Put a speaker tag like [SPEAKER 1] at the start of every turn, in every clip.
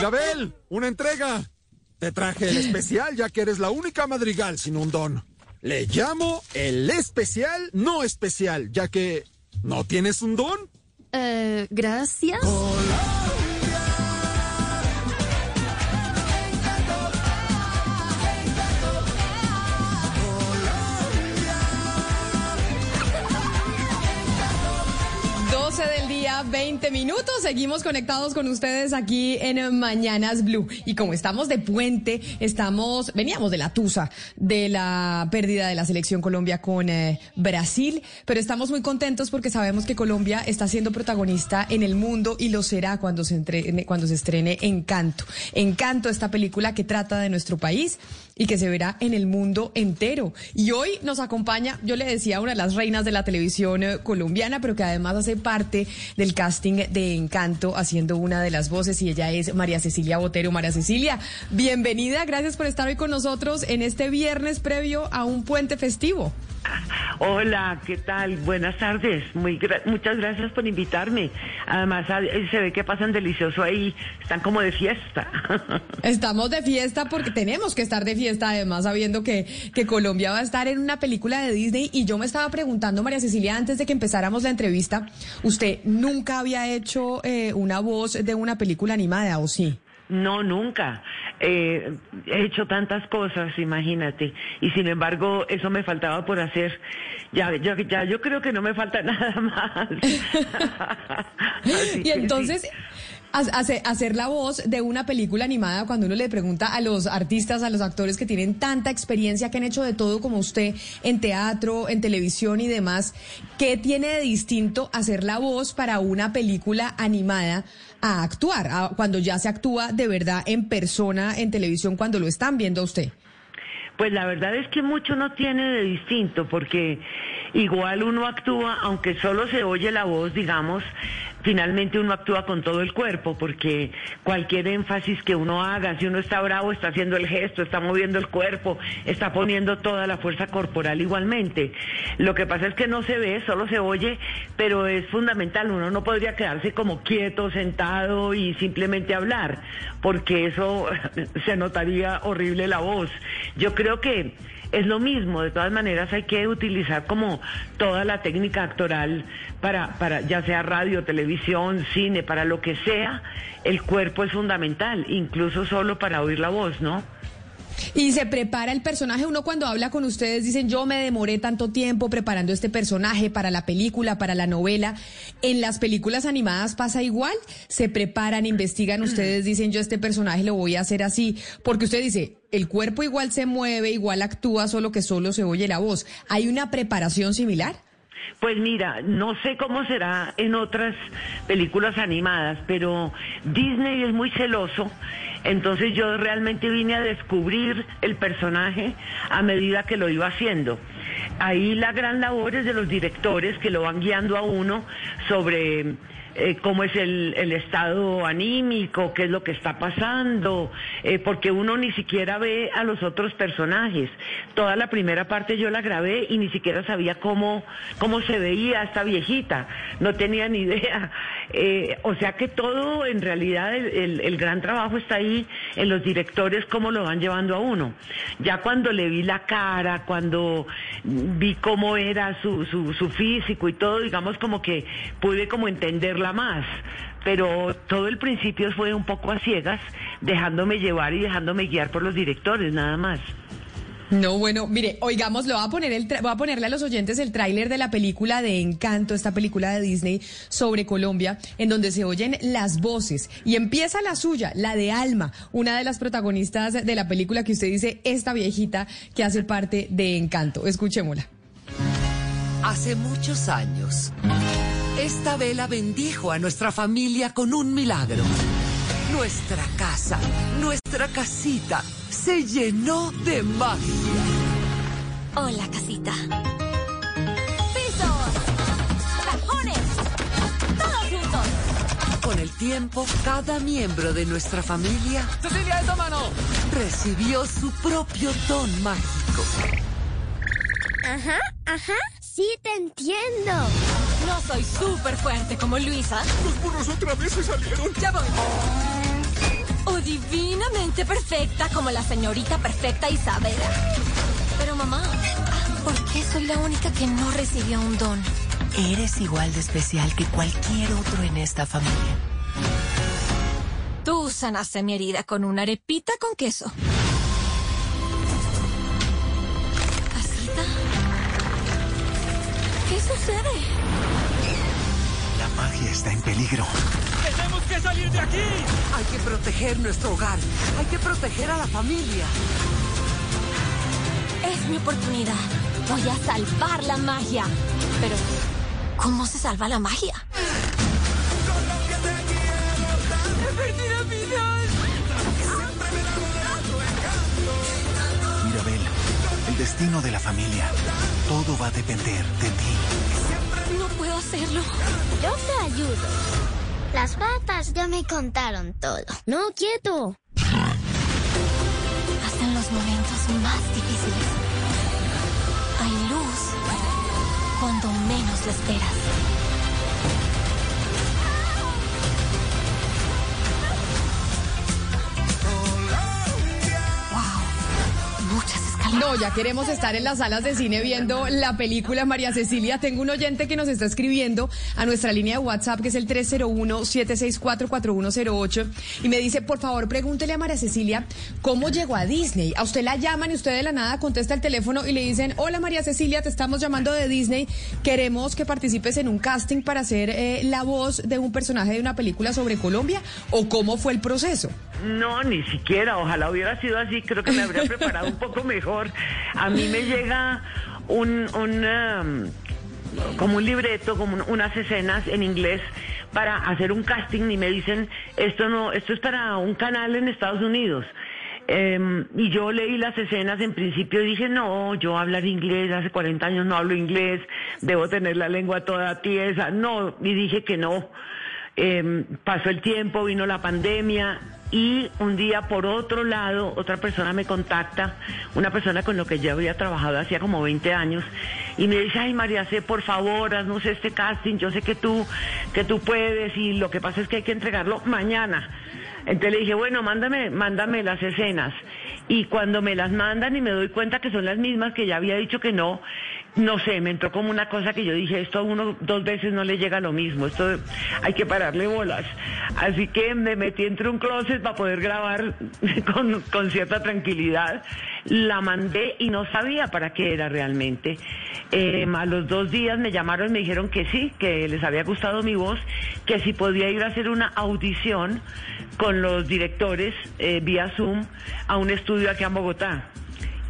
[SPEAKER 1] Mirabel, una entrega. Te traje el especial ya que eres la única madrigal sin un don. Le llamo el especial no especial, ya que no tienes un don.
[SPEAKER 2] Eh, gracias.
[SPEAKER 3] del día, 20 minutos. Seguimos conectados con ustedes aquí en Mañanas Blue. Y como estamos de puente, estamos, veníamos de la tusa de la pérdida de la selección Colombia con eh, Brasil, pero estamos muy contentos porque sabemos que Colombia está siendo protagonista en el mundo y lo será cuando se entrene, cuando se estrene Encanto. Encanto, esta película que trata de nuestro país y que se verá en el mundo entero. Y hoy nos acompaña, yo le decía, una de las reinas de la televisión eh, colombiana, pero que además hace parte del casting de Encanto, haciendo una de las voces, y ella es María Cecilia Botero. María Cecilia, bienvenida, gracias por estar hoy con nosotros en este viernes previo a un puente festivo.
[SPEAKER 4] Hola, ¿qué tal? Buenas tardes. Muy muchas gracias por invitarme. Además, se ve que pasan delicioso ahí. Están como de fiesta.
[SPEAKER 3] Estamos de fiesta porque tenemos que estar de fiesta, además, sabiendo que, que Colombia va a estar en una película de Disney. Y yo me estaba preguntando, María Cecilia, antes de que empezáramos la entrevista, ¿usted nunca había hecho eh, una voz de una película animada o sí?
[SPEAKER 4] No, nunca. Eh, he hecho tantas cosas, imagínate. Y sin embargo, eso me faltaba por hacer. Ya, ya, ya yo creo que no me falta nada más.
[SPEAKER 3] y entonces, hacer la voz de una película animada cuando uno le pregunta a los artistas, a los actores que tienen tanta experiencia, que han hecho de todo como usted en teatro, en televisión y demás, ¿qué tiene de distinto hacer la voz para una película animada a actuar, cuando ya se actúa de verdad en persona en televisión, cuando lo están viendo a usted?
[SPEAKER 4] Pues la verdad es que mucho no tiene de distinto, porque igual uno actúa, aunque solo se oye la voz, digamos, finalmente uno actúa con todo el cuerpo, porque cualquier énfasis que uno haga, si uno está bravo, está haciendo el gesto, está moviendo el cuerpo, está poniendo toda la fuerza corporal igualmente. Lo que pasa es que no se ve, solo se oye, pero es fundamental, uno no podría quedarse como quieto, sentado y simplemente hablar, porque eso se notaría horrible la voz. Yo creo que es lo mismo, de todas maneras hay que utilizar como toda la técnica actoral para, para ya sea radio, televisión, cine, para lo que sea, el cuerpo es fundamental, incluso solo para oír la voz, ¿no?
[SPEAKER 3] Y se prepara el personaje. Uno cuando habla con ustedes dicen, yo me demoré tanto tiempo preparando este personaje para la película, para la novela. En las películas animadas pasa igual. Se preparan, investigan ustedes, dicen, yo este personaje lo voy a hacer así. Porque usted dice, el cuerpo igual se mueve, igual actúa, solo que solo se oye la voz. ¿Hay una preparación similar?
[SPEAKER 4] Pues mira, no sé cómo será en otras películas animadas, pero Disney es muy celoso. Entonces yo realmente vine a descubrir el personaje a medida que lo iba haciendo. Ahí la gran labor es de los directores que lo van guiando a uno sobre eh, cómo es el, estado anímico, qué es lo que está pasando, eh, porque uno ni siquiera ve a los otros personajes. Toda la primera parte yo la grabé y ni siquiera sabía cómo, cómo se veía esta viejita, no tenía ni idea. Eh, o sea que todo, en realidad, el, gran trabajo está ahí en los directores, cómo lo van llevando a uno. Ya cuando le vi la cara, cuando vi cómo era su, su físico y todo, digamos como que pude como entenderla más. Pero todo el principio fue un poco a ciegas, dejándome llevar y dejándome guiar por los directores, nada más.
[SPEAKER 3] No, bueno, mire, oigamos, lo voy a poner el voy a ponerle a los oyentes el tráiler de la película de Encanto, esta película de Disney sobre Colombia, en donde se oyen las voces y empieza la suya, la de Alma, una de las protagonistas de la película que usted dice, esta viejita que hace parte de Encanto. Escuchémosla.
[SPEAKER 5] Hace muchos años, esta vela bendijo a nuestra familia con un milagro. Nuestra casa, nuestra casita, se llenó de magia.
[SPEAKER 6] Hola, casita. ¡Pisos! ¡Cajones! ¡Todos juntos!
[SPEAKER 5] Con el tiempo, cada miembro de nuestra familia...
[SPEAKER 7] ¡Cecilia, esa mano!
[SPEAKER 5] Recibió su propio don mágico.
[SPEAKER 6] Ajá, ajá, sí te entiendo. No soy súper fuerte como Luisa.
[SPEAKER 7] Los burros otra vez se salieron.
[SPEAKER 6] Ya voy. O divinamente perfecta como la señorita perfecta Isabela. Pero mamá, ¿por qué soy la única que no recibió un don?
[SPEAKER 8] Eres igual de especial que cualquier otro en esta familia.
[SPEAKER 6] Tú sanaste mi herida con una arepita con queso. ¿Casita? ¿Qué sucede?
[SPEAKER 9] La magia está en peligro.
[SPEAKER 7] ¡Tenemos que salir de aquí!
[SPEAKER 5] Hay que proteger nuestro hogar. Hay que proteger a la familia.
[SPEAKER 6] Es mi oportunidad. Voy a salvar la magia. Pero, ¿cómo se salva la magia?
[SPEAKER 9] Mirabel, el destino de la familia. Todo va a depender de ti.
[SPEAKER 6] Hacerlo.
[SPEAKER 10] Yo te ayudo. Las papas ya me contaron todo. No, quieto.
[SPEAKER 6] Hasta en los momentos más difíciles. Hay luz cuando menos lo esperas.
[SPEAKER 3] No, ya queremos estar en las salas de cine viendo la película María Cecilia. Tengo un oyente que nos está escribiendo a nuestra línea de WhatsApp, que es el 301-764-4108, y me dice, por favor, pregúntele a María Cecilia cómo llegó a Disney. A usted la llaman y usted de la nada contesta el teléfono y le dicen, hola María Cecilia, te estamos llamando de Disney, queremos que participes en un casting para ser eh, la voz de un personaje de una película sobre Colombia, o cómo fue el proceso.
[SPEAKER 4] No, ni siquiera, ojalá hubiera sido así, creo que me habría preparado un poco mejor. A mí me llega un, como un libreto, como unas escenas en inglés para hacer un casting y me dicen, esto no, esto es para un canal en Estados Unidos. Eh, y yo leí las escenas en principio y dije, no, yo hablar inglés, hace 40 años no hablo inglés, debo tener la lengua toda tiesa, no, y dije que no. Eh, pasó el tiempo, vino la pandemia y un día por otro lado otra persona me contacta, una persona con la que yo había trabajado hacía como 20 años y me dice, ay María C, por favor, haznos este casting, yo sé que tú, que tú puedes y lo que pasa es que hay que entregarlo mañana. Entonces le dije, bueno, mándame, mándame las escenas. Y cuando me las mandan y me doy cuenta que son las mismas que ya había dicho que no, no sé, me entró como una cosa que yo dije, esto a uno dos veces no le llega lo mismo, esto hay que pararle bolas. Así que me metí entre un closet para poder grabar con, con cierta tranquilidad. La mandé y no sabía para qué era realmente. Eh, a los dos días me llamaron y me dijeron que sí, que les había gustado mi voz, que si podía ir a hacer una audición con los directores eh, vía Zoom a un estudio aquí en Bogotá.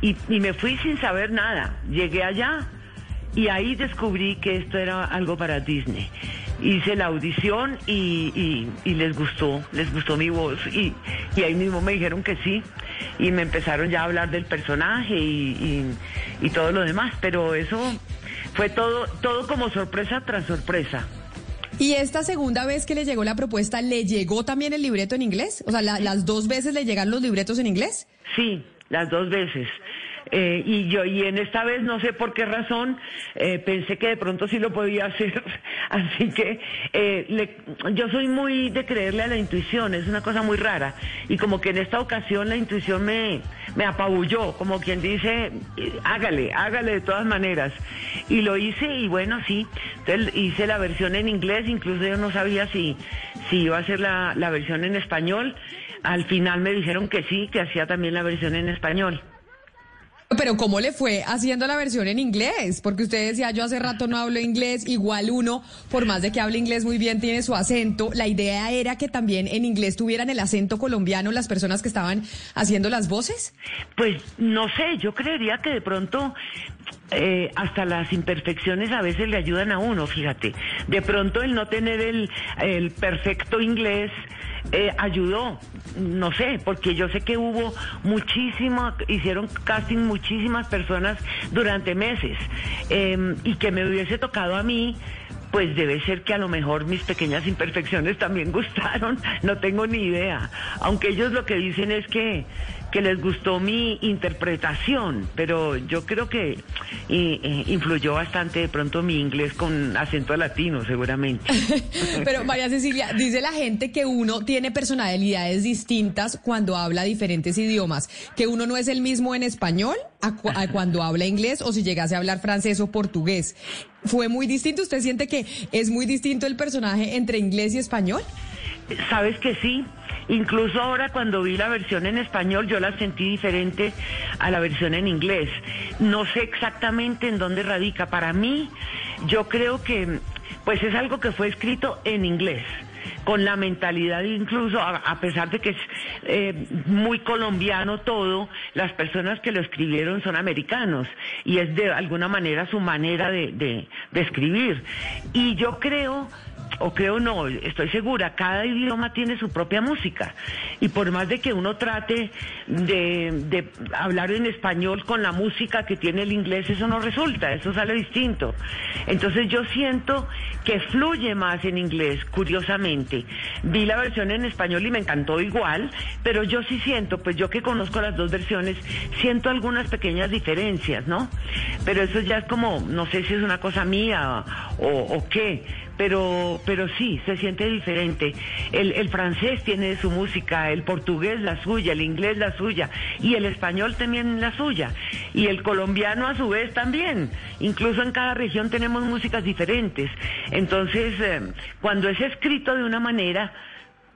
[SPEAKER 4] Y, y, me fui sin saber nada. Llegué allá y ahí descubrí que esto era algo para Disney. Hice la audición y, y- y les gustó, les gustó mi voz y, y ahí mismo me dijeron que sí y me empezaron ya a hablar del personaje y, todo lo demás, pero eso fue todo, todo como sorpresa tras sorpresa.
[SPEAKER 3] ¿Y esta segunda vez que le llegó la propuesta, le llegó también el libreto en inglés? O sea, la- las dos veces le llegan los libretos en inglés.
[SPEAKER 4] Sí, las dos veces. Eh, y yo y en esta vez no sé por qué razón eh, pensé que de pronto sí lo podía hacer. Así que eh, le- yo soy muy de creerle a la intuición es una cosa muy rara. Y como que en esta ocasión la intuición me me apabulló como quien dice hágale hágale de todas maneras. Y lo hice y bueno sí. Entonces hice la versión en inglés incluso yo no sabía si si iba a hacer la, la versión en español al final me dijeron que sí que hacía también la versión en español
[SPEAKER 3] Pero ¿cómo le fue haciendo la versión en inglés? Porque usted decía, yo hace rato no hablo inglés, igual uno, por más de que hable inglés muy bien, tiene su acento. La idea era que también en inglés tuvieran el acento colombiano las personas que estaban haciendo las voces.
[SPEAKER 4] Pues no sé, yo creería que de pronto eh, hasta las imperfecciones a veces le ayudan a uno, fíjate. De pronto el no tener el, el perfecto inglés eh, ayudó, no sé, porque yo sé que hubo muchísimo, hicieron casting muchísimas personas durante meses eh, y que me hubiese tocado a mí. Pues debe ser que a lo mejor mis pequeñas imperfecciones también gustaron, no tengo ni idea. Aunque ellos lo que dicen es que, que les gustó mi interpretación, pero yo creo que y, eh, influyó bastante de pronto mi inglés con acento latino, seguramente.
[SPEAKER 3] Pero María Cecilia, dice la gente que uno tiene personalidades distintas cuando habla diferentes idiomas, que uno no es el mismo en español a, a cuando habla inglés o si llegase a hablar francés o portugués. ¿Fue muy distinto? ¿Usted siente que es muy distinto el personaje entre inglés y español?
[SPEAKER 4] Sabes que sí, incluso ahora cuando vi la versión en español yo la sentí diferente a la versión en inglés. No sé exactamente en dónde radica. Para mí, yo creo que pues es algo que fue escrito en inglés con la mentalidad incluso, a, pesar de que es eh, muy colombiano todo, las personas que lo escribieron son americanos y es de alguna manera su manera de- de escribir. Y yo creo o creo no, estoy segura, cada idioma tiene su propia música. Y por más de que uno trate de, hablar en español con la música que tiene el inglés, eso no resulta, eso sale distinto. Entonces yo siento que fluye más en inglés, curiosamente. Vi la versión en español y me encantó igual, pero yo sí siento, pues yo que conozco las dos versiones, siento algunas pequeñas diferencias, ¿no? Pero eso ya es como, no sé si es una cosa mía o qué, pero, pero sí, se siente diferente. El, el francés tiene su música, el portugués la suya, el inglés la suya y el español también la suya. Y el colombiano a su vez también. Incluso en cada región tenemos músicas diferentes. Entonces, eh, cuando es escrito de una manera,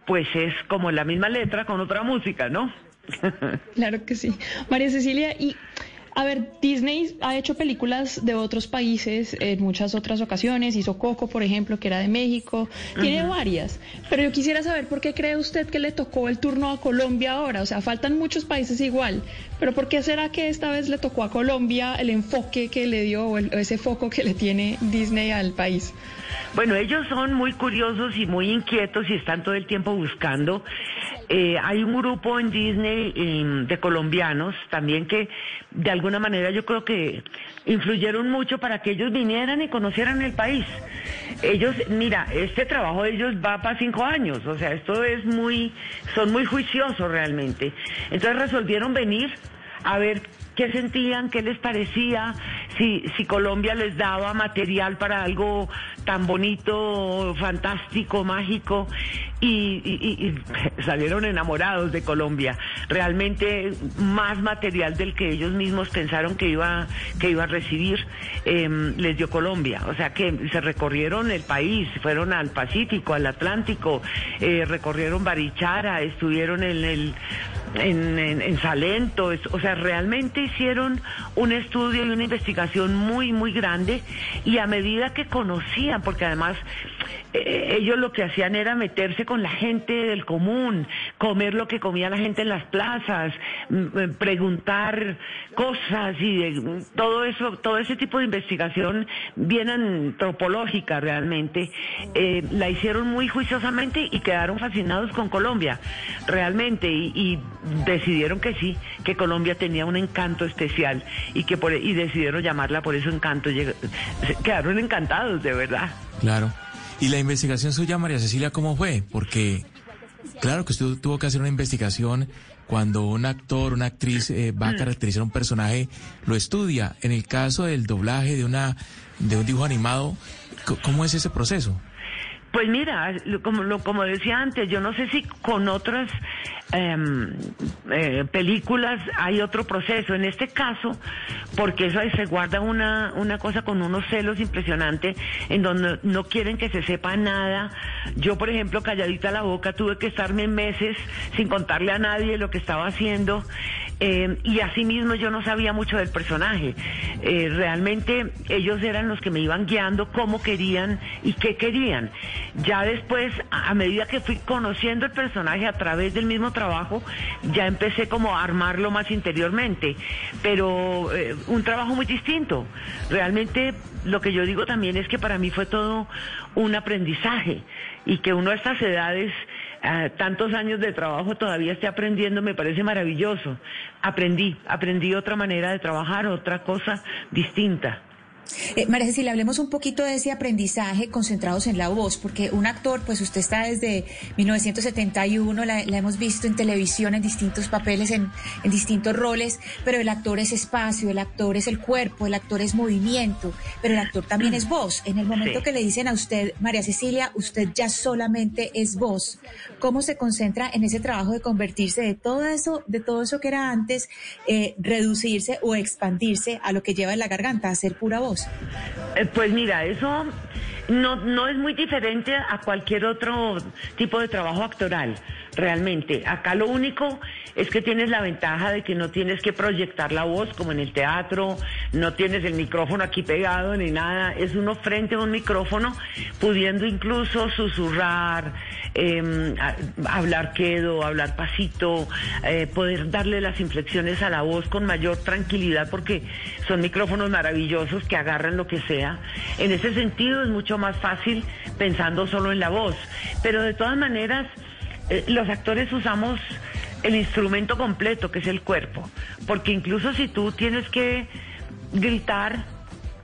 [SPEAKER 4] pues es como la misma letra con otra música, ¿no?
[SPEAKER 11] Claro que sí. María Cecilia, y a ver, Disney ha hecho películas de otros países en muchas otras ocasiones. Hizo Coco, por ejemplo, que era de México. Tiene varias. Pero yo quisiera saber por qué cree usted que le tocó el turno a Colombia ahora. O sea, faltan muchos países igual. Pero ¿por qué será que esta vez le tocó a Colombia el enfoque que le dio o el- o ese foco que le tiene Disney al país?
[SPEAKER 4] Bueno, ellos son muy curiosos y muy inquietos y están todo el tiempo buscando. Eh, hay un grupo en Disney em, de colombianos también que de alguna manera yo creo que influyeron mucho para que ellos vinieran y conocieran el país. Ellos, mira, este trabajo de ellos va para cinco años, o sea, esto es muy, son muy juiciosos realmente. Entonces resolvieron venir a ver qué sentían, qué les parecía, si, si Colombia les daba material para algo tan bonito, fantástico, mágico, y, salieron enamorados de Colombia. Realmente más material del que ellos mismos pensaron que iba, que iba a recibir em, les dio Colombia. O sea que se recorrieron el país, fueron al Pacífico, al Atlántico, eh, recorrieron Barichara, estuvieron en el en, en- en Salento, o sea, realmente hicieron un estudio y una investigación muy, muy grande y a medida que conocían, porque además eh, ellos lo que hacían era meterse con la gente del común, comer lo que comía la gente en las plazas, mm, eh, preguntar cosas y de- todo eso, todo ese tipo de investigación bien antropológica realmente, eh, la hicieron muy juiciosamente y quedaron fascinados con Colombia, realmente, y, y decidieron que sí, que Colombia tenía un encanto especial y que por, y decidieron llamarla por eso encanto. Quedaron encantados, de verdad.
[SPEAKER 12] Claro. ¿Y la investigación suya, María Cecilia, cómo fue? Porque, claro que usted tuvo que hacer una investigación cuando un actor, una actriz eh, va a caracterizar un personaje, lo estudia. En el caso del doblaje de una de un dibujo animado, ¿cómo es ese proceso?
[SPEAKER 4] Pues mira, como, lo- como decía antes, yo no sé si con otras em, eh, películas hay otro proceso. En este caso, porque eso se guarda una, una cosa con unos celos impresionantes en donde no quieren que se sepa nada. Yo, por ejemplo, calladita la boca, tuve que estarme meses sin contarle a nadie lo que estaba haciendo. Eh, y asimismo yo no sabía mucho del personaje. Eh, realmente ellos eran los que me iban guiando cómo querían y qué querían. Ya después, a medida que fui conociendo el personaje a través del mismo trabajo, ya empecé como a armarlo más interiormente. Pero eh, un trabajo muy distinto. Realmente lo que yo digo también es que para mí fue todo un aprendizaje y que uno a estas edades ah, tantos años de trabajo todavía esté aprendiendo, me parece maravilloso. Aprendí, aprendí otra manera de trabajar, otra cosa distinta.
[SPEAKER 13] Eh, María Cecilia, hablemos un poquito de ese aprendizaje concentrados en la voz, porque un actor, pues usted está desde 1971, la, la hemos visto en televisión en distintos papeles, en, en distintos roles, pero el actor es espacio, el actor es el cuerpo, el actor es movimiento, pero el actor también es voz. En el momento
[SPEAKER 14] Sí.
[SPEAKER 13] que le dicen a usted, María Cecilia, usted ya solamente es voz, ¿cómo se concentra en ese trabajo de convertirse de todo eso, de todo eso que era antes, eh, reducirse o expandirse a lo que lleva en la garganta, a ser pura voz?
[SPEAKER 4] Eh, Pues mira, eso no, no es muy diferente a cualquier otro tipo de trabajo actoral, realmente. Acá lo único es que tienes la ventaja de que no tienes que proyectar la voz como en el teatro, no tienes el micrófono aquí pegado ni nada, es uno frente a un micrófono pudiendo incluso susurrar, a- hablar quedo, hablar pasito, eh, poder darle las inflexiones a la voz con mayor tranquilidad porque son micrófonos maravillosos que agarran lo que sea. En ese sentido es mucho más fácil pensando solo en la voz, pero de todas maneras eh, los actores usamos el instrumento completo que es el cuerpo, porque incluso si tú tienes que gritar,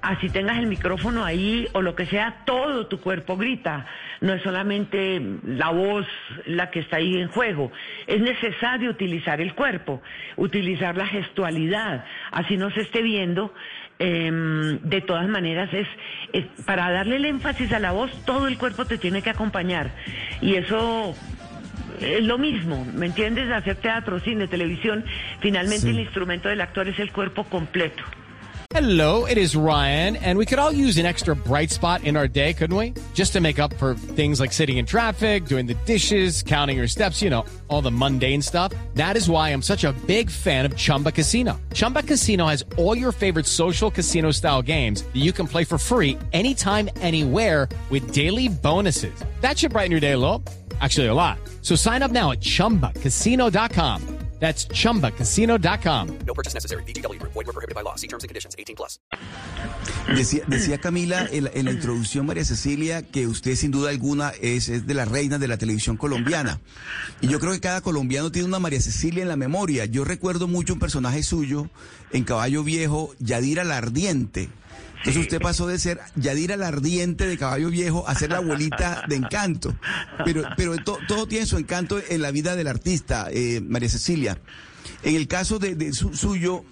[SPEAKER 4] así tengas el micrófono ahí o lo que sea, todo tu cuerpo grita. No es solamente la voz la que está ahí en juego. Es necesario utilizar el cuerpo, utilizar la gestualidad. Así no se esté viendo. em, de todas maneras, es, es para darle el énfasis a la voz, todo el cuerpo te tiene que acompañar. Y eso es lo mismo, ¿me entiendes? Hacer teatro, cine, televisión, finalmente
[SPEAKER 15] Sí.
[SPEAKER 4] el instrumento del actor es el cuerpo completo.
[SPEAKER 15] Hello, it is Ryan, and we could all use an extra bright spot in our day, couldn't we? Just to make up for things like sitting in traffic, doing the dishes, counting your steps, you know, all the mundane stuff. That is why I'm such a big fan of Chumba Casino. Chumba Casino has all your favorite social casino style games that you can play for free anytime, anywhere with daily bonuses. That should brighten your day a little. Actually, a lot. So sign up now at chumbacasino.com. That's chumbacasino.com.
[SPEAKER 16] No purchase necessary. VGW Group. Void were prohibited by law. See terms and conditions. 18 plus.
[SPEAKER 17] Decía, decía Camila en, la- en la introducción, María Cecilia, que usted sin duda alguna es, es de las reinas de la televisión colombiana. Y yo creo que cada colombiano tiene una María Cecilia en la memoria. Yo recuerdo mucho un personaje suyo en Caballo Viejo, Yadira la Ardiente. Entonces usted pasó de ser Yadira la Ardiente de Caballo Viejo a ser la abuelita de Encanto. Pero, pero to- todo tiene su encanto en la vida del artista, eh, María Cecilia. En el caso de, de su- suyo,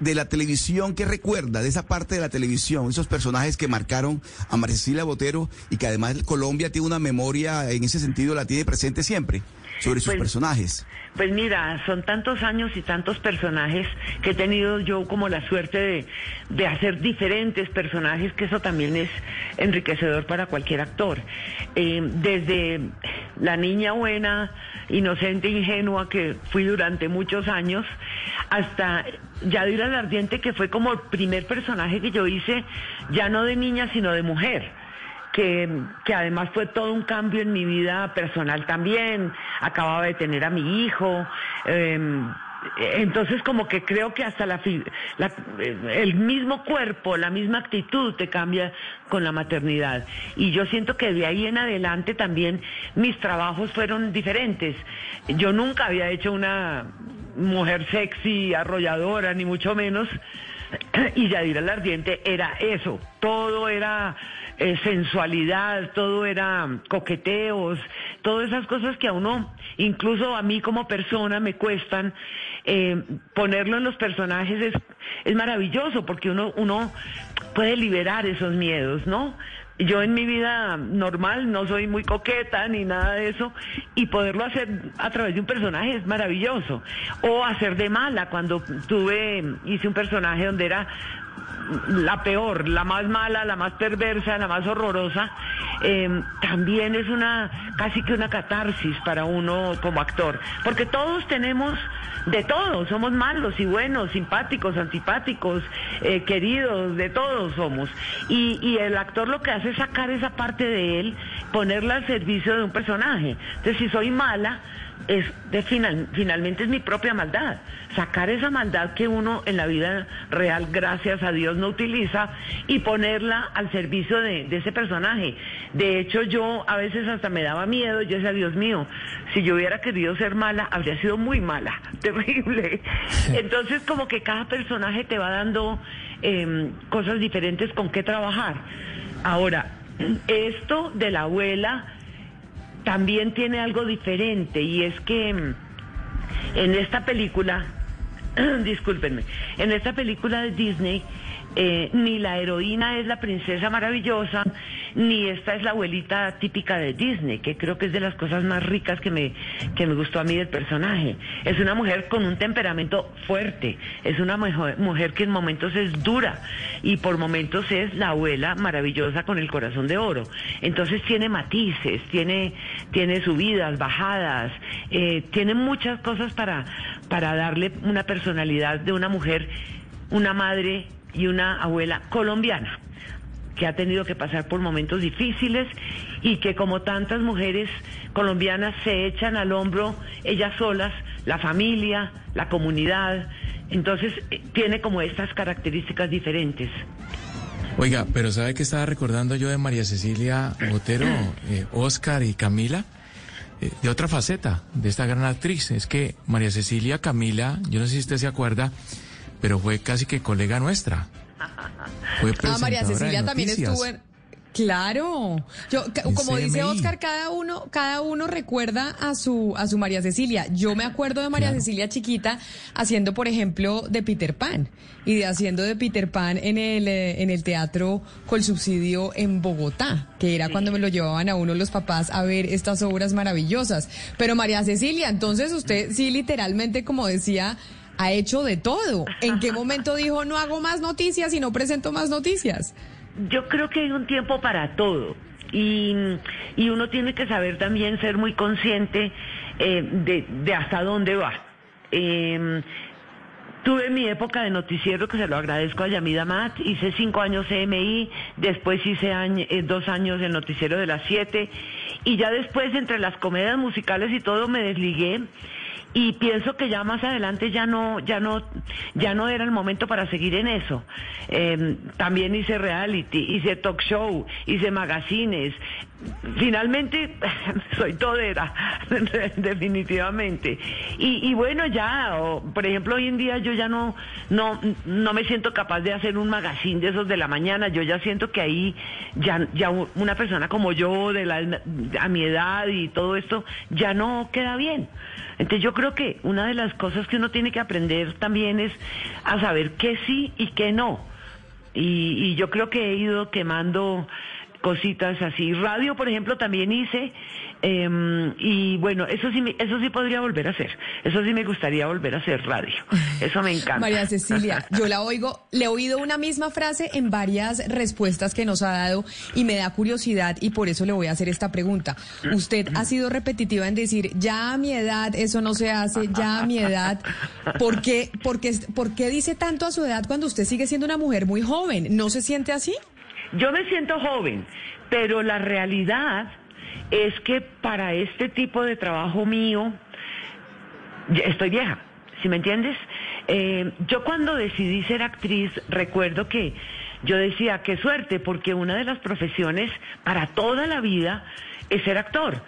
[SPEAKER 17] de la televisión, ¿qué recuerda de esa parte de la televisión? Esos personajes que marcaron a María Cecilia Botero y que además Colombia tiene una memoria en ese sentido, la tiene presente siempre sobre sus
[SPEAKER 4] Pues-
[SPEAKER 17] personajes.
[SPEAKER 4] Pues mira, son tantos años y tantos personajes que he tenido yo como la suerte de, de hacer diferentes personajes, que eso también es enriquecedor para cualquier actor. Eh, desde la niña buena, inocente, ingenua que fui durante muchos años, hasta Yadira la Ardiente, que fue como el primer personaje que yo hice, ya no de niña, sino de mujer. Que, además fue todo un cambio en mi vida personal también. Acababa de tener a mi hijo. em, entonces como que creo que hasta la, la- el mismo cuerpo, la misma actitud te cambia con la maternidad. Y yo siento que de ahí en adelante también mis trabajos fueron diferentes. Yo nunca había hecho una mujer sexy, arrolladora, ni mucho menos. Y Yadira el Ardiente era eso, todo era eh, sensualidad, todo era coqueteos, todas esas cosas que a uno, incluso a mí como persona, me cuestan, eh, ponerlo en los personajes es, es maravilloso porque uno, uno puede liberar esos miedos, ¿no? Yo en mi vida normal no soy muy coqueta ni nada de eso y poderlo hacer a través de un personaje es maravilloso. O hacer de mala cuando tuve, hice un personaje donde era la peor, la más mala, la más perversa, la más horrorosa, eh, también es una casi que una catarsis para uno como actor, porque todos tenemos de todo, somos malos y buenos, simpáticos, antipáticos, eh, queridos, de todos somos. Y, y el actor lo que hace es sacar esa parte de él, ponerla al servicio de un personaje. Entonces, si soy mala, es de final, finalmente es mi propia maldad. Sacar esa maldad que uno en la vida real, gracias a Dios, no utiliza y ponerla al servicio de, de ese personaje. De hecho, yo a veces hasta me daba miedo, yo decía, Dios mío, si yo hubiera querido ser mala, habría sido muy mala, terrible. Entonces, como que cada personaje te va dando eh, cosas diferentes con qué trabajar. Ahora, esto de la abuela también tiene algo diferente y es que mm, en esta película, discúlpenme, en esta película de Disney eh, ni la heroína es la princesa maravillosa, ni esta es la abuelita típica de Disney, que creo que es de las cosas más ricas que me, que me gustó a mí del personaje. Es una mujer con un temperamento fuerte, es una mujer, mujer que en momentos es dura y por momentos es la abuela maravillosa con el corazón de oro. Entonces tiene matices, tiene, tiene subidas, bajadas, eh, tiene muchas cosas para, para darle una personalidad de una mujer, una madre y una abuela colombiana que ha tenido que pasar por momentos difíciles y que como tantas mujeres colombianas se echan al hombro ellas solas, la familia, la comunidad. Entonces eh, tiene como estas características diferentes.
[SPEAKER 12] Oiga, pero ¿sabe qué estaba recordando yo de María Cecilia Botero, eh, Oscar y Camila? Eh, de otra faceta de esta gran actriz. Es que María Cecilia Camila, yo no sé si usted se acuerda, pero fue casi que colega nuestra. Fue
[SPEAKER 3] Ah, María Cecilia también estuvo en... Claro. Yo, como dice. Oscar, cada uno, cada uno recuerda a su, a su María Cecilia. Yo me acuerdo de María Cecilia chiquita haciendo, por ejemplo, de Peter Pan. Y de haciendo de Peter Pan en el, eh, en el teatro con subsidio en Bogotá, que era cuando me lo llevaban a uno los papás a ver estas obras maravillosas. Pero María Cecilia, entonces usted sí literalmente, como decía, ha hecho de todo. ¿En qué momento dijo no hago más noticias y no presento más noticias?
[SPEAKER 4] Yo creo que hay un tiempo para todo y, y uno tiene que saber también ser muy consciente eh, de, de hasta dónde va. Eh, Tuve mi época de noticiero que se lo agradezco a Yamida Mat. Hice cinco años CMI, después hice año- eh, dos años el noticiero de las siete y ya después entre las comedias musicales y todo me desligué y pienso que ya más adelante ya no ya no ya no era el momento para seguir en eso. Eh, también hice reality hice talk show hice magazines finalmente soy todera definitivamente. Y, y bueno ya por ejemplo hoy en día yo ya no no no me siento capaz de hacer un magazine de esos de la mañana. Yo ya siento que ahí ya ya una persona como yo de la a mi edad y todo esto ya no queda bien. Entonces yo creo que una de las cosas que uno tiene que aprender también es a saber qué sí y qué no. Y, y yo creo que he ido quemando cositas así. Radio, por ejemplo, también hice. eh, y bueno, eso sí, eso sí podría volver a hacer. Eso sí me gustaría volver a hacer radio. Eso me encanta.
[SPEAKER 3] María Cecilia, yo la oigo, le he oído una misma frase en varias respuestas que nos ha dado y me da curiosidad y por eso le voy a hacer esta pregunta. Usted ha sido repetitiva en decir, ya a mi edad eso no se hace, ya a mi edad. ¿Por qué, por qué- por qué dice tanto a su edad cuando usted sigue siendo una mujer muy joven? ¿No se siente así?
[SPEAKER 4] Yo me siento joven, pero la realidad es que para este tipo de trabajo mío, estoy vieja, ¿sí me entiendes? Eh, yo cuando decidí ser actriz, recuerdo que yo decía, qué suerte, porque una de las profesiones para toda la vida es ser actor.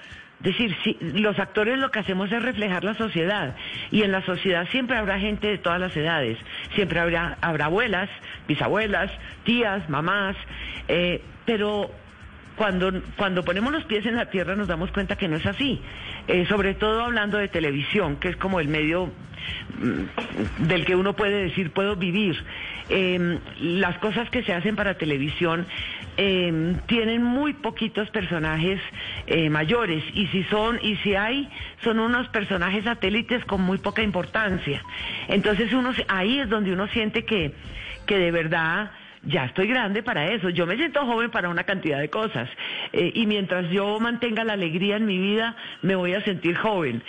[SPEAKER 4] Es decir, los actores lo que hacemos es reflejar la sociedad y en la sociedad siempre habrá gente de todas las edades, siempre habrá, habrá abuelas, bisabuelas, tías, mamás, eh, pero cuando, cuando ponemos los pies en la tierra nos damos cuenta que no es así. Eh, sobre todo hablando de televisión, que es como el medio mm, del que uno puede decir puedo vivir. Eh, las cosas que se hacen para televisión eh, tienen muy poquitos personajes eh, mayores y si son y si hay son unos personajes satélites con muy poca importancia. Entonces uno ahí es donde uno siente que que de verdad ya estoy grande para eso. Yo me siento joven para una cantidad de cosas. Eh, y mientras yo mantenga la alegría en mi vida, me voy a sentir joven.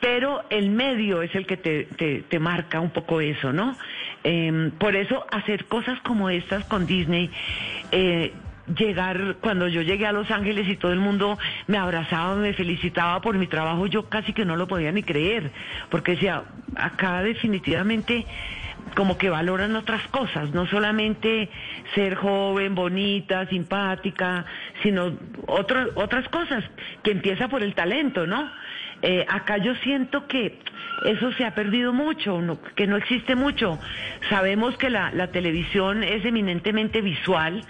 [SPEAKER 4] Pero el medio es el que te, te, marca un poco eso, ¿no? Eh, por eso hacer cosas como estas con Disney. Eh, llegar, cuando yo llegué a Los Ángeles y todo el mundo me abrazaba, me felicitaba por mi trabajo, yo casi que no lo podía ni creer, porque decía, acá definitivamente como que valoran otras cosas, no solamente ser joven, bonita, simpática, sino otras otras cosas, que empieza por el talento, ¿no? Eh, acá yo siento que eso se ha perdido mucho, no, que no existe mucho. Sabemos que la televisión es eminentemente visual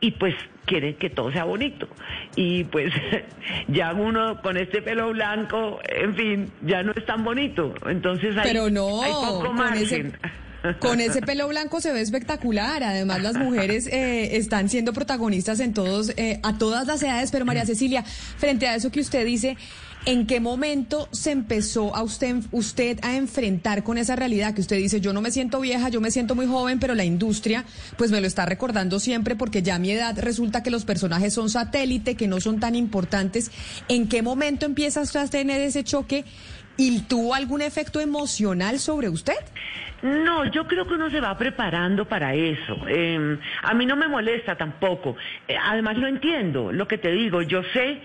[SPEAKER 4] y pues quieren que todo sea bonito. Y pues ya uno con este pelo blanco, en fin, ya no es tan bonito. Entonces hay,
[SPEAKER 3] Pero no,
[SPEAKER 4] hay poco margen.
[SPEAKER 3] ese- Con ese pelo blanco se ve espectacular. Además, las mujeres eh, están siendo protagonistas en todos, eh, a todas las edades. Pero María Cecilia, frente a eso que usted dice, ¿en qué momento se empezó a usted, usted a enfrentar con esa realidad que usted dice, yo no me siento vieja, yo me siento muy joven, pero la industria, pues me lo está recordando siempre porque ya a mi edad resulta que los personajes son satélite, que no son tan importantes. ¿En qué momento empieza usted a tener ese choque? ¿Y tuvo algún efecto emocional sobre usted?
[SPEAKER 4] No, yo creo que uno se va preparando para eso. Eh, a mí no me molesta tampoco. Eh, además lo entiendo, lo que te digo, yo sé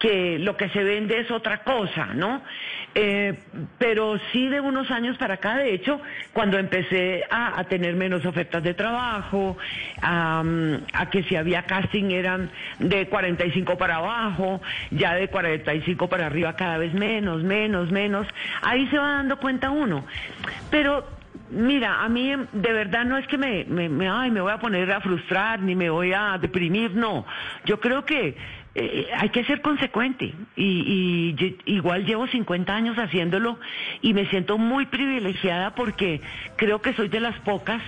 [SPEAKER 4] que lo que se vende es otra cosa, ¿no? Eh, pero sí de unos años para acá, de hecho, cuando empecé a, tener menos ofertas de trabajo, a, a que si había casting eran de 45 para abajo, ya de 45 para arriba cada vez menos, menos, menos, ahí se va dando cuenta uno. Pero Mira, a mí de verdad no es que me, me, me- ay, me voy a poner a frustrar ni me voy a deprimir, no. Yo creo que eh, hay que ser consecuente y, y igual llevo 50 años haciéndolo y me siento muy privilegiada porque creo que soy de las pocas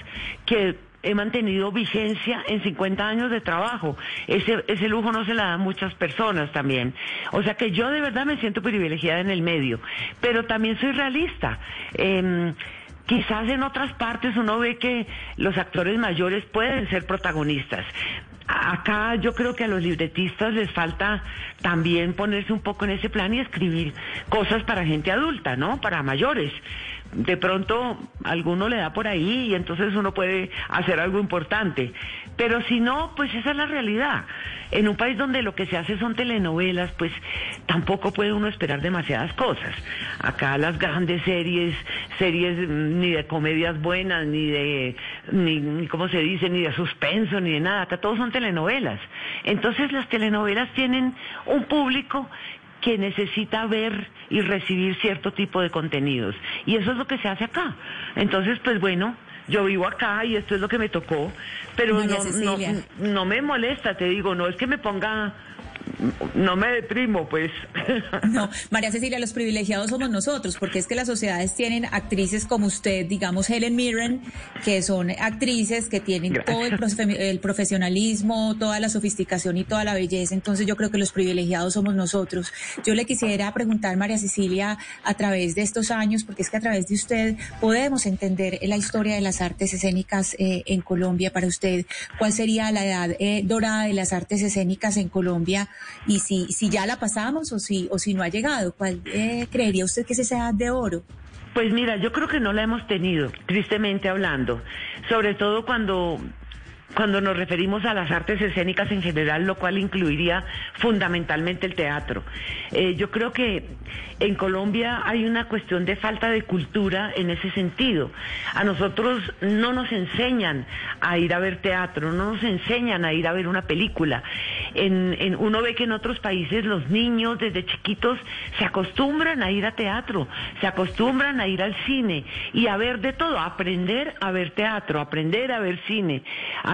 [SPEAKER 4] que he mantenido vigencia en 50 años de trabajo. Ese, ese lujo no se la dan muchas personas también. O sea que yo de verdad me siento privilegiada en el medio, pero también soy realista. Em, Quizás en otras partes uno ve que los actores mayores pueden ser protagonistas. Acá yo creo que a los libretistas les falta también ponerse un poco en ese plan y escribir cosas para gente adulta, ¿no? Para mayores. De pronto alguno le da por ahí y entonces uno puede hacer algo importante. Pero si no, pues esa es la realidad. En un país donde lo que se hace son telenovelas, pues tampoco puede uno esperar demasiadas cosas. Acá las grandes series, series mm, ni de comedias buenas, ni de, ni, ¿cómo se dice? Ni de suspenso, ni de nada. Acá todos son telenovelas. Entonces las telenovelas tienen un público que necesita ver y recibir cierto tipo de contenidos. Y eso es lo que se hace acá. Entonces, pues bueno, yo vivo acá y esto es lo que me tocó, pero no, no, no me molesta, te digo, no es que me ponga, no me deprimo, pues.
[SPEAKER 13] No, María Cecilia, los privilegiados somos nosotros, porque es que las sociedades tienen actrices como usted, digamos Helen Mirren, que son actrices que tienen todo el, profe- el profesionalismo, toda la sofisticación y toda la belleza. Entonces yo creo que los privilegiados somos nosotros. Yo le quisiera preguntar, María Cecilia, a través de estos años, porque es que a través de usted podemos entender la historia de las artes escénicas eh, en Colombia para usted. ¿Cuál sería la edad eh, dorada de las artes escénicas en Colombia? Y si, si ya la pasamos o si, o si no ha llegado, ¿cuál eh, creería usted que es esa edad de oro?
[SPEAKER 4] Pues mira, yo creo que no la hemos tenido, tristemente hablando, sobre todo cuando cuando nos referimos a las artes escénicas en general, lo cual incluiría fundamentalmente el teatro. Eh, yo creo que en Colombia hay una cuestión de falta de cultura en ese sentido. A nosotros no nos enseñan a ir a ver teatro, no nos enseñan a ir a ver una película. Uno ve que en otros países los niños desde chiquitos se acostumbran a ir a teatro, se acostumbran a ir al cine y a ver de todo, a aprender a ver teatro, a aprender a ver cine.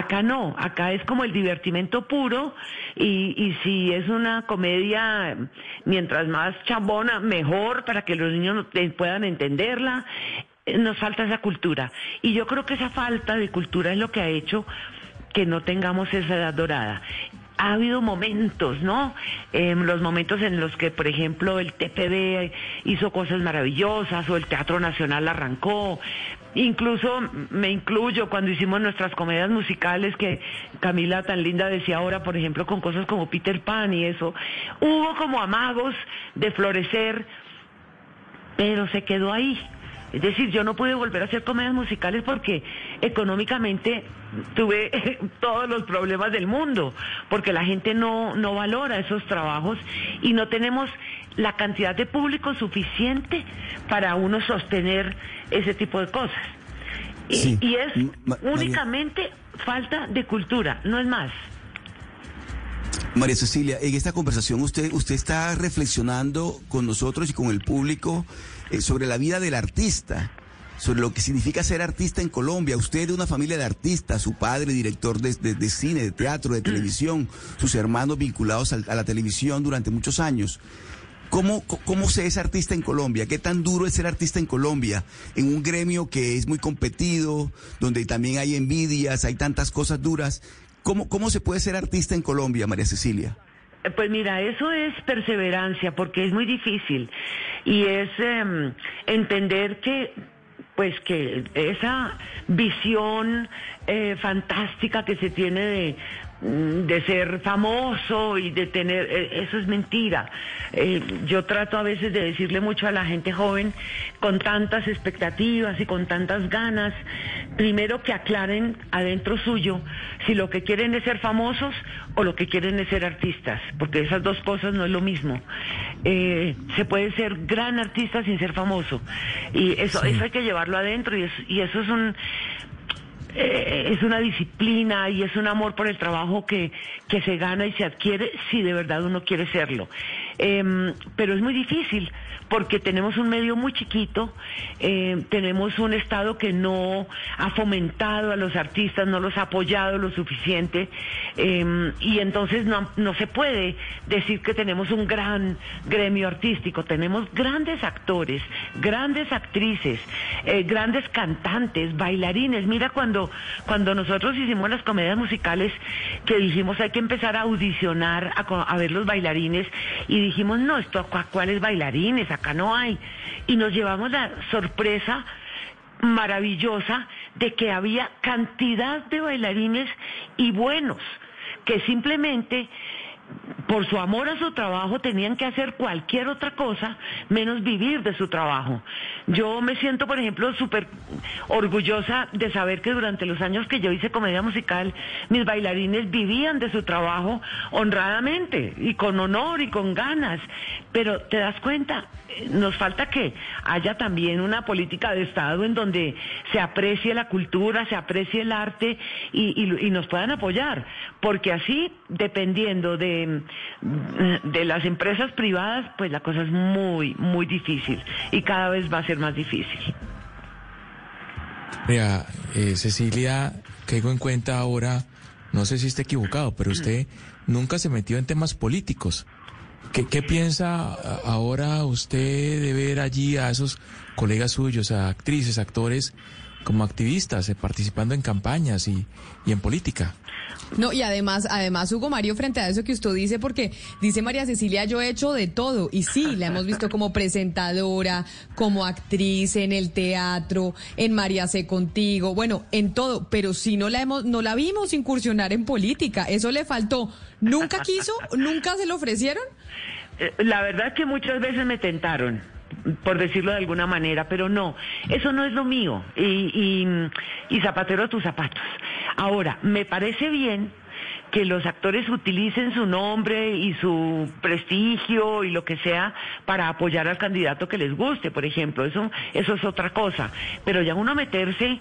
[SPEAKER 4] Acá no, acá es como el divertimento puro y, si es una comedia, mientras más chambona, mejor para que los niños puedan entenderla. Nos falta esa cultura. Y yo creo que esa falta de cultura es lo que ha hecho que no tengamos esa edad dorada. Ha habido momentos, ¿no? Em, los momentos en los que, por ejemplo, el TPB hizo cosas maravillosas o el Teatro Nacional arrancó. Incluso me incluyo cuando hicimos nuestras comedias musicales que Camila tan linda decía ahora, por ejemplo, con cosas como Peter Pan y eso. Hubo como amagos de florecer, pero se quedó ahí. Es decir, yo no pude volver a hacer comedias musicales porque económicamente tuve todos los problemas del mundo, porque la gente no, no valora esos trabajos y no tenemos la cantidad de público suficiente para uno sostener ese tipo de cosas. Y,
[SPEAKER 17] Sí.
[SPEAKER 4] y es
[SPEAKER 17] Ma- María-
[SPEAKER 4] únicamente falta de cultura, no es más.
[SPEAKER 17] María Cecilia, en esta conversación usted, usted está reflexionando con nosotros y con el público eh, sobre la vida del artista, sobre lo que significa ser artista en Colombia. Usted de una familia de artistas, su padre director de, de- cine, de teatro, de televisión, sus hermanos vinculados al- a, la televisión durante muchos años. ¿Cómo, ¿Cómo se es artista en Colombia? ¿Qué tan duro es ser artista en Colombia? En un gremio que es muy competido, donde también hay envidias, hay tantas cosas duras. ¿Cómo, cómo se puede ser artista en Colombia, María Cecilia?
[SPEAKER 4] Eh, Pues mira, eso es perseverancia, porque es muy difícil. Y es em, entender que, pues que esa visión eh, fantástica que se tiene de, de ser famoso y de tener, eh, eso es mentira. Eh, yo trato a veces de decirle mucho a la gente joven con tantas expectativas y con tantas ganas, primero que aclaren adentro suyo si lo que quieren es ser famosos o lo que quieren es ser artistas, porque esas dos cosas no es lo mismo. Eh, se puede ser gran artista sin ser famoso y eso, eso hay que llevarlo adentro y, es- y eso es un eh, es una disciplina y es un amor por el trabajo que, que se gana y se adquiere si de verdad uno quiere serlo. Em, pero es muy difícil porque tenemos un medio muy chiquito, eh, tenemos un Estado que no ha fomentado a los artistas, no los ha apoyado lo suficiente em, y entonces no, no se puede decir que tenemos un gran gremio artístico, tenemos grandes actores, grandes actrices, eh, grandes cantantes, bailarines. Mira cuando, cuando nosotros hicimos las comedias musicales que dijimos hay que empezar a audicionar, a, a ver los bailarines y dijimos no, esto ¿a cuáles bailarines? Acá no hay. Y nos llevamos la sorpresa maravillosa de que había cantidad de bailarines y buenos que simplemente por su amor a su trabajo tenían que hacer cualquier otra cosa menos vivir de su trabajo. Yo me siento, por ejemplo, súper orgullosa de saber que durante los años que yo hice comedia musical, mis bailarines vivían de su trabajo honradamente y con honor y con ganas. Pero te das cuenta, nos falta que haya también una política de Estado en donde se aprecie la cultura, se aprecie el arte y- y nos puedan apoyar, porque así, dependiendo de, de las empresas privadas, pues la cosa es muy, muy difícil y cada vez va a ser más difícil.
[SPEAKER 12] Eh, Cecilia, caigo en cuenta ahora, no sé si esté equivocado, pero usted nunca se metió en temas políticos. ¿Qué, qué piensa ahora usted de ver allí a esos colegas suyos, a actrices, actores, como activistas, eh, participando en campañas y, y en política?
[SPEAKER 3] No, y además, además, Hugo Mario, frente a eso que usted dice, porque dice María Cecilia, yo he hecho de todo, y sí, la hemos visto como presentadora, como actriz en el teatro, en María C contigo, bueno, en todo, pero sí no la hemos, no la vimos incursionar en política, eso le faltó. ¿Nunca quiso? ¿Nunca se lo ofrecieron?
[SPEAKER 4] Eh, La verdad que muchas veces me tentaron, por decirlo de alguna manera, pero no, eso no es lo mío. Y, y, y zapatero a tus zapatos. Ahora, me parece bien que los actores utilicen su nombre y su prestigio y lo que sea para apoyar al candidato que les guste, por ejemplo, eso, eso es otra cosa. Pero ya uno meterse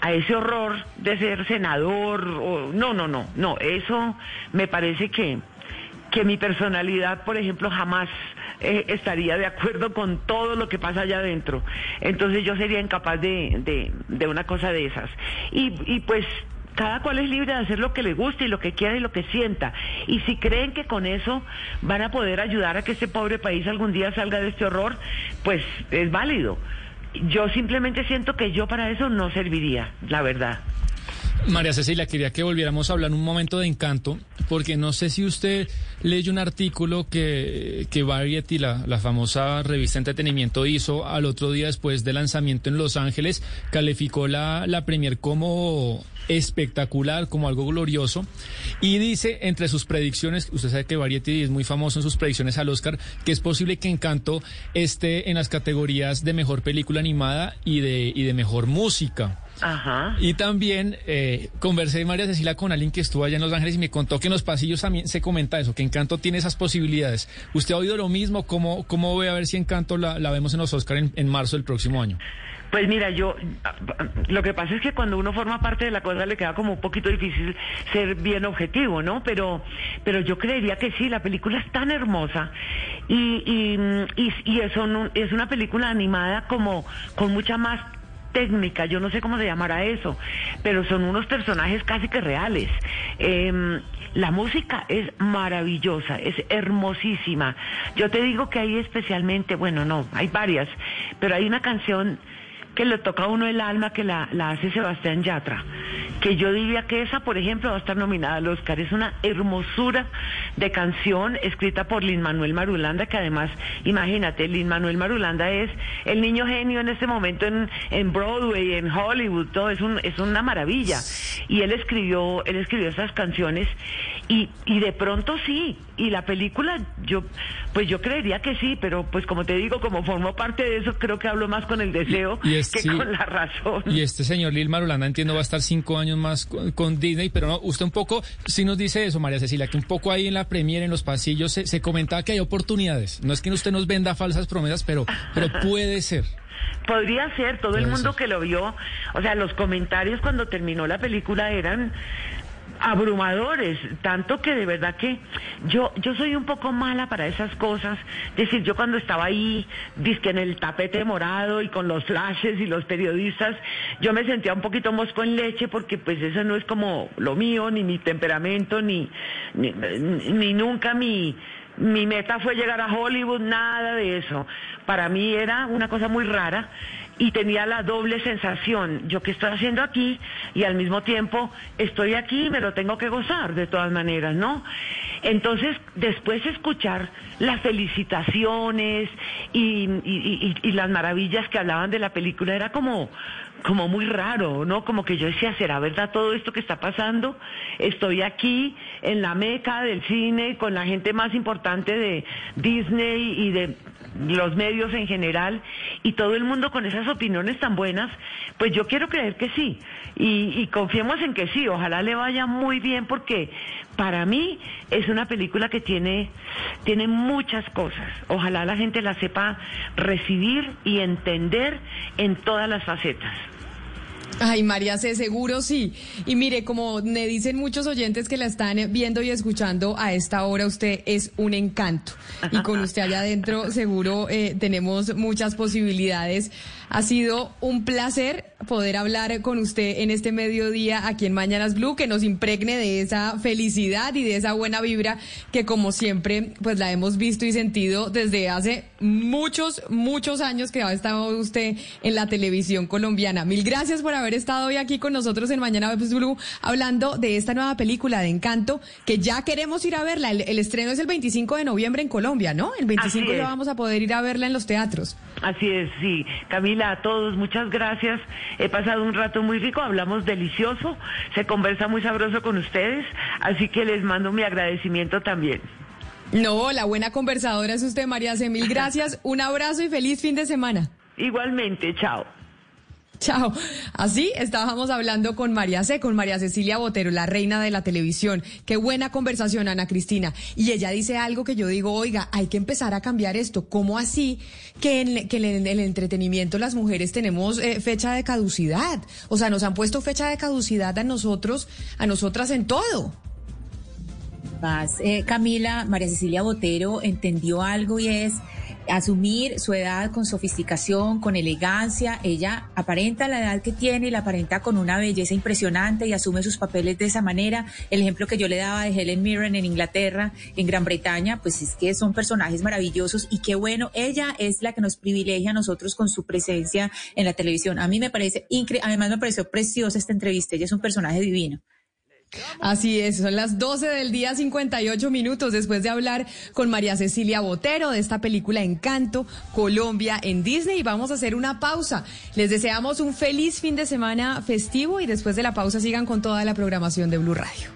[SPEAKER 4] a ese horror de ser senador, o, no, no, no, no, eso me parece que, que mi personalidad, por ejemplo, jamás eh, estaría de acuerdo con todo lo que pasa allá adentro. Entonces yo sería incapaz de, de, de una cosa de esas. Y, y pues cada cual es libre de hacer lo que le guste y lo que quiera y lo que sienta. Y si creen que con eso van a poder ayudar a que este pobre país algún día salga de este horror, pues es válido. Yo simplemente siento que yo para eso no serviría, la verdad.
[SPEAKER 14] María Cecilia, quería que volviéramos a hablar un momento de encanto, porque no sé si usted leyó un artículo que, que Variety, la, la famosa revista entretenimiento, hizo al otro día después del lanzamiento en Los Ángeles, calificó la, la premier como espectacular, como algo glorioso, y dice entre sus predicciones, usted sabe que Variety es muy famoso en sus predicciones al Oscar, que es posible que Encanto esté en las categorías de mejor película animada y de, y de mejor música.
[SPEAKER 4] Ajá.
[SPEAKER 14] Y también eh, conversé María Cecilia con alguien que estuvo allá en Los Ángeles y me contó que en los pasillos también se comenta eso, que Encanto tiene esas posibilidades. ¿Usted ha oído lo mismo? ¿Cómo, cómo ve a ver si Encanto la, la vemos en los Oscars en, en marzo del próximo año?
[SPEAKER 4] Pues mira, yo, lo que pasa es que cuando uno forma parte de la cosa le queda como un poquito difícil ser bien objetivo, ¿no? Pero, pero yo creería que sí, la película es tan hermosa y, y, y, no- es una película animada como con mucha más técnica, yo no sé cómo se llamará eso, pero son unos personajes casi que reales. Em, la música es maravillosa, es hermosísima. Yo te digo que hay especialmente, bueno, no, hay varias, pero hay una canción que le toca a uno el alma que la, la hace Sebastián Yatra, que yo diría que esa, por ejemplo, va a estar nominada al Oscar. Es una hermosura de canción escrita por Lin Manuel Marulanda, que además, imagínate, Lin Manuel Marulanda es el niño genio en este momento en, en Broadway, en Hollywood, todo es, un, es una maravilla. Y él escribió, él escribió esas canciones y, y de pronto sí, y la película, yo, pues yo creería que sí, pero pues como te digo, como formo parte de eso, creo que hablo más con el deseo
[SPEAKER 14] Y
[SPEAKER 4] que con la razón.
[SPEAKER 14] Y este señor Lil Marulanda, entiendo, va a estar cinco años más con, con Disney, pero no, usted un poco, sí nos dice eso, María Cecilia, que un poco ahí en la premier, en los pasillos, se, se comentaba que hay oportunidades. No es que usted nos venda falsas promesas, pero, pero puede ser.
[SPEAKER 4] Podría ser, todo el mundo que lo vio, o sea, los comentarios cuando terminó la película eran abrumadores, tanto que de verdad que yo yo soy un poco mala para esas cosas, es decir, yo cuando estaba ahí, dizque en el tapete morado y con los flashes y los periodistas, yo me sentía un poquito mosco en leche porque pues eso no es como lo mío, ni mi temperamento, ni, ni, ni nunca mi mi meta fue llegar a Hollywood, nada de eso. Para mí era una cosa muy rara y tenía la doble sensación, yo qué estoy haciendo aquí y al mismo tiempo estoy aquí y me lo tengo que gozar de todas maneras, ¿no? Entonces, después escuchar las felicitaciones y, y- las maravillas que hablaban de la película era como, como muy raro, ¿no? Como que yo decía, ¿será verdad todo esto que está pasando? Estoy aquí en la meca del cine con la gente más importante de Disney y de los medios en general y todo el mundo con esas opiniones tan buenas, pues yo quiero creer que sí. Y, y confiemos en que sí, ojalá le vaya muy bien porque para mí es una película que tiene, tiene muchas cosas. Ojalá la gente la sepa recibir y entender en todas las facetas.
[SPEAKER 3] Ay, María C, seguro sí. Y mire, como me dicen muchos oyentes que la están viendo y escuchando a esta hora, usted es un encanto. Y con usted allá adentro, seguro eh, tenemos muchas posibilidades. Ha sido un placer poder hablar con usted en este mediodía aquí en Mañanas Blue, que nos impregne de esa felicidad y de esa buena vibra que como siempre, pues la hemos visto y sentido desde hace muchos, muchos años que ha estado usted en la televisión colombiana. Mil gracias por haber estado hoy aquí con nosotros en Mañana Web Blue hablando de esta nueva película de Encanto que ya queremos ir a verla. El, el estreno es el 25 de noviembre en Colombia, ¿no? El 25
[SPEAKER 4] Así
[SPEAKER 3] ya vamos a poder ir a verla en los teatros.
[SPEAKER 4] Así es, sí. Camila, a todos, muchas gracias. He pasado un rato muy rico, hablamos delicioso, se conversa muy sabroso con ustedes, así que les mando mi agradecimiento también.
[SPEAKER 3] No, la buena conversadora es usted, María C. Mil gracias. Un abrazo y feliz fin de semana.
[SPEAKER 4] Igualmente, chao.
[SPEAKER 3] Chao. Así estábamos hablando con María C, con María Cecilia Botero, la reina de la televisión. Qué buena conversación, Ana Cristina. Y ella dice algo que yo digo, oiga, hay que empezar a cambiar esto. ¿Cómo así que en, el entretenimiento las mujeres tenemos eh, fecha de caducidad? O sea, nos han puesto fecha de caducidad a nosotros, a nosotras en todo.
[SPEAKER 13] Eh, Camila, María Cecilia Botero entendió algo y es asumir su edad con sofisticación, con elegancia. Ella aparenta la edad que tiene y la aparenta con una belleza impresionante y asume sus papeles de esa manera. El ejemplo que yo le daba de Helen Mirren en Inglaterra, en Gran Bretaña, pues es que son personajes maravillosos y qué bueno. Ella es la que nos privilegia a nosotros con su presencia en la televisión. A mí me parece increíble, además me pareció preciosa esta entrevista. Ella es un personaje divino.
[SPEAKER 3] Así es, son las 12 del día 58 minutos después de hablar con María Cecilia Botero de esta película Encanto, Colombia en Disney vamos a hacer una pausa. Les deseamos un feliz fin de semana festivo y después de la pausa sigan con toda la programación de Blue Radio.